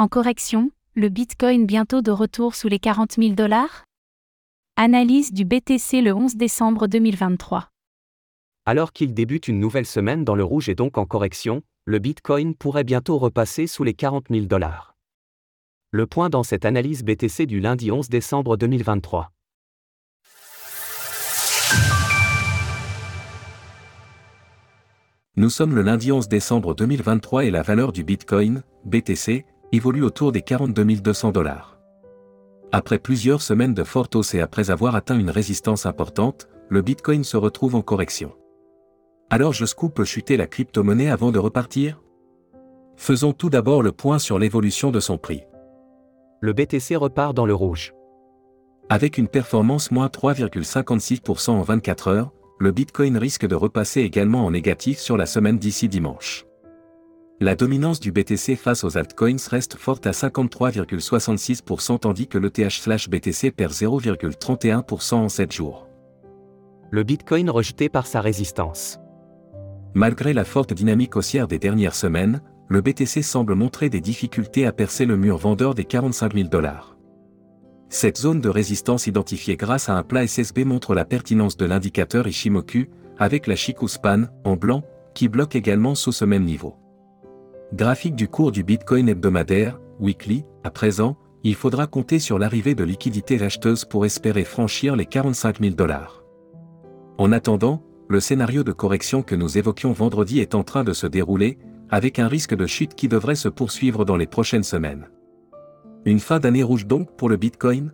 En correction, le Bitcoin bientôt de retour sous les 40 000 dollars? Analyse du BTC le 11 décembre 2023. Alors qu'il débute une nouvelle semaine dans le rouge et donc en correction, le Bitcoin pourrait bientôt repasser sous les 40 000 dollars. Le point dans cette analyse BTC du lundi 11 décembre 2023. Nous sommes le lundi 11 décembre 2023 et la valeur du Bitcoin, BTC, évolue autour des 42 200 dollars. Après plusieurs semaines de forte hausse et après avoir atteint une résistance importante, le Bitcoin se retrouve en correction. Alors jusqu'où peut chuter la crypto-monnaie avant de repartir? Faisons tout d'abord le point sur l'évolution de son prix. Le BTC repart dans le rouge. Avec une performance moins 3,56% en 24 heures, le Bitcoin risque de repasser également en négatif sur la semaine d'ici dimanche. La dominance du BTC face aux altcoins reste forte à 53,66% tandis que l'ETH/BTC perd 0,31% en 7 jours. Le Bitcoin rejeté par sa résistance. Malgré la forte dynamique haussière des dernières semaines, le BTC semble montrer des difficultés à percer le mur vendeur des 45 000 dollars. Cette zone de résistance identifiée grâce à un plat SSB montre la pertinence de l'indicateur Ishimoku, avec la Shikuspan, en blanc, qui bloque également sous ce même niveau. Graphique du cours du Bitcoin hebdomadaire, weekly, à présent, il faudra compter sur l'arrivée de liquidités acheteuses pour espérer franchir les 45 000 dollars. En attendant, le scénario de correction que nous évoquions vendredi est en train de se dérouler, avec un risque de chute qui devrait se poursuivre dans les prochaines semaines. Une fin d'année rouge donc pour le Bitcoin?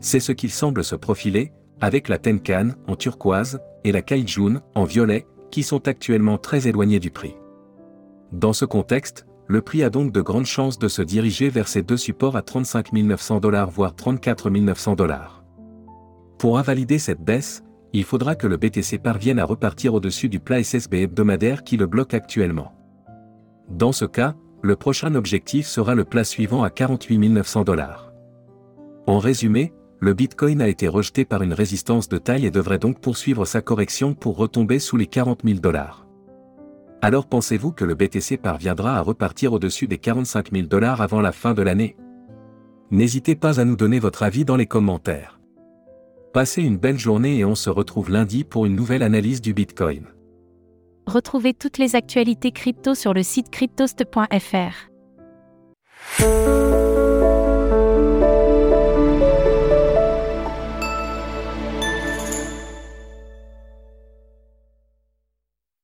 C'est ce qu'il semble se profiler, avec la Tenkan en turquoise et la Kaijun en violet, qui sont actuellement très éloignés du prix. Dans ce contexte, le prix a donc de grandes chances de se diriger vers ces deux supports à 35 900 dollars voire 34 900 dollars. Pour invalider cette baisse, il faudra que le BTC parvienne à repartir au-dessus du plat SSB hebdomadaire qui le bloque actuellement. Dans ce cas, le prochain objectif sera le plat suivant à 48 900 dollars. En résumé, le Bitcoin a été rejeté par une résistance de taille et devrait donc poursuivre sa correction pour retomber sous les 40 000 dollars. Alors pensez-vous que le BTC parviendra à repartir au-dessus des 45 000 dollars avant la fin de l'année? N'hésitez pas à nous donner votre avis dans les commentaires. Passez une belle journée et on se retrouve lundi pour une nouvelle analyse du Bitcoin. Retrouvez toutes les actualités crypto sur le site cryptost.fr.